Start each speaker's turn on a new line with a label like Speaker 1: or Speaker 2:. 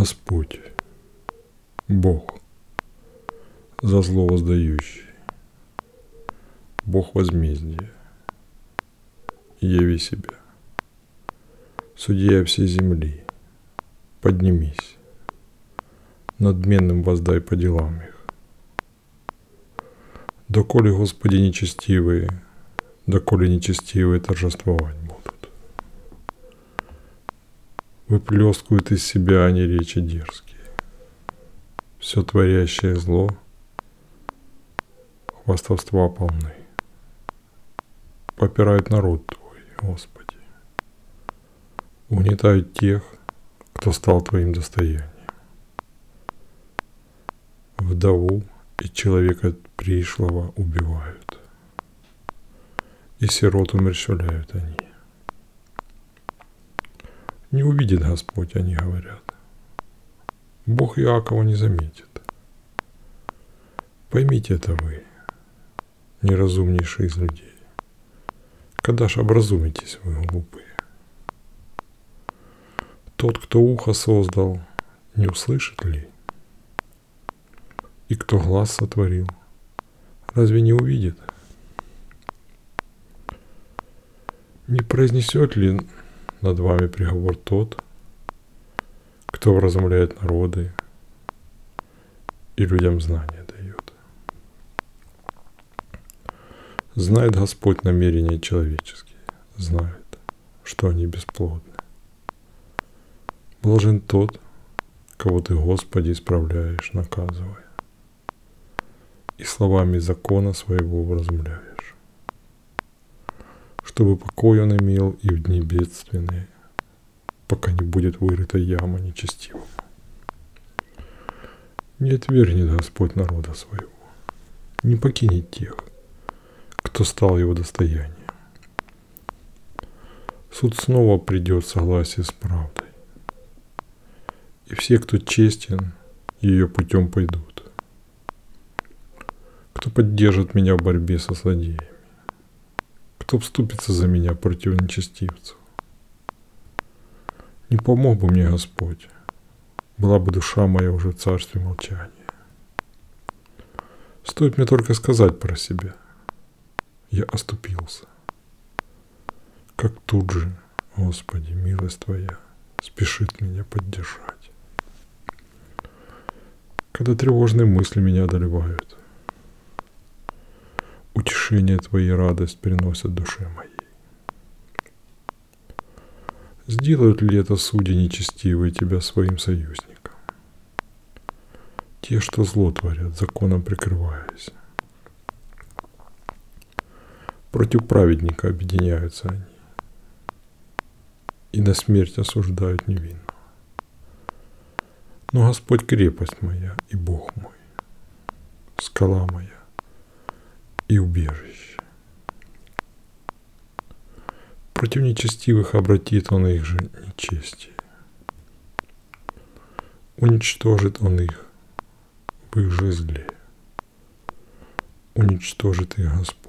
Speaker 1: Господь, Бог, за зло воздающий, Бог возмездия, яви себя, судья всей земли, поднимись, надменным воздай по делам их. Доколе, Господи, нечестивые, доколе нечестивые торжествовать будут. Выплескивают из себя они речи дерзкие. Все творящее зло, хвастовства полны. Попирают народ Твой, Господи. Угнетают тех, кто стал Твоим достоянием. Вдову и человека пришлого убивают. И сирот умерщвляют они. Не увидит Господь, они говорят. Бог Иакова не заметит. Поймите это вы, неразумнейшие из людей. Когда ж образумитесь вы, глупые? Тот, кто ухо создал, не услышит ли? И кто глаз сотворил, разве не увидит? Не произнесет ли над вами приговор тот, кто вразумляет народы и людям знания дает? Знает Господь намерения человеческие, знает, что они бесплодны. Блажен тот, кого ты, Господи, исправляешь, наказывая, и словами закона своего вразумляешь, чтобы покой он имел и в дни бедственные, пока не будет вырыта яма нечестивому. Не отвергнет Господь народа своего, не покинет тех, кто стал его достоянием. Суд снова придет в согласие с правдой и все, кто честен, ее путем пойдут. Кто поддержит меня в борьбе со злодеями? Кто вступится за меня против нечестивцев? Не помог бы мне Господь, была бы душа моя уже в царстве молчания. Стоит мне только сказать про себя. Я оступился. Как тут же, Господи, милость Твоя спешит меня поддержать когда тревожные мысли меня одолевают. Утешение Твои радость приносят душе моей. Сделают ли это судьи нечестивые Тебя своим союзником? Те, что зло творят, законом прикрываясь. Против праведника объединяются они и на смерть осуждают невинно. Но Господь крепость моя и Бог мой, скала моя и убежище. Против нечестивых обратит Он их же нечестие. Уничтожит Он их в их же зле. Уничтожит их Господь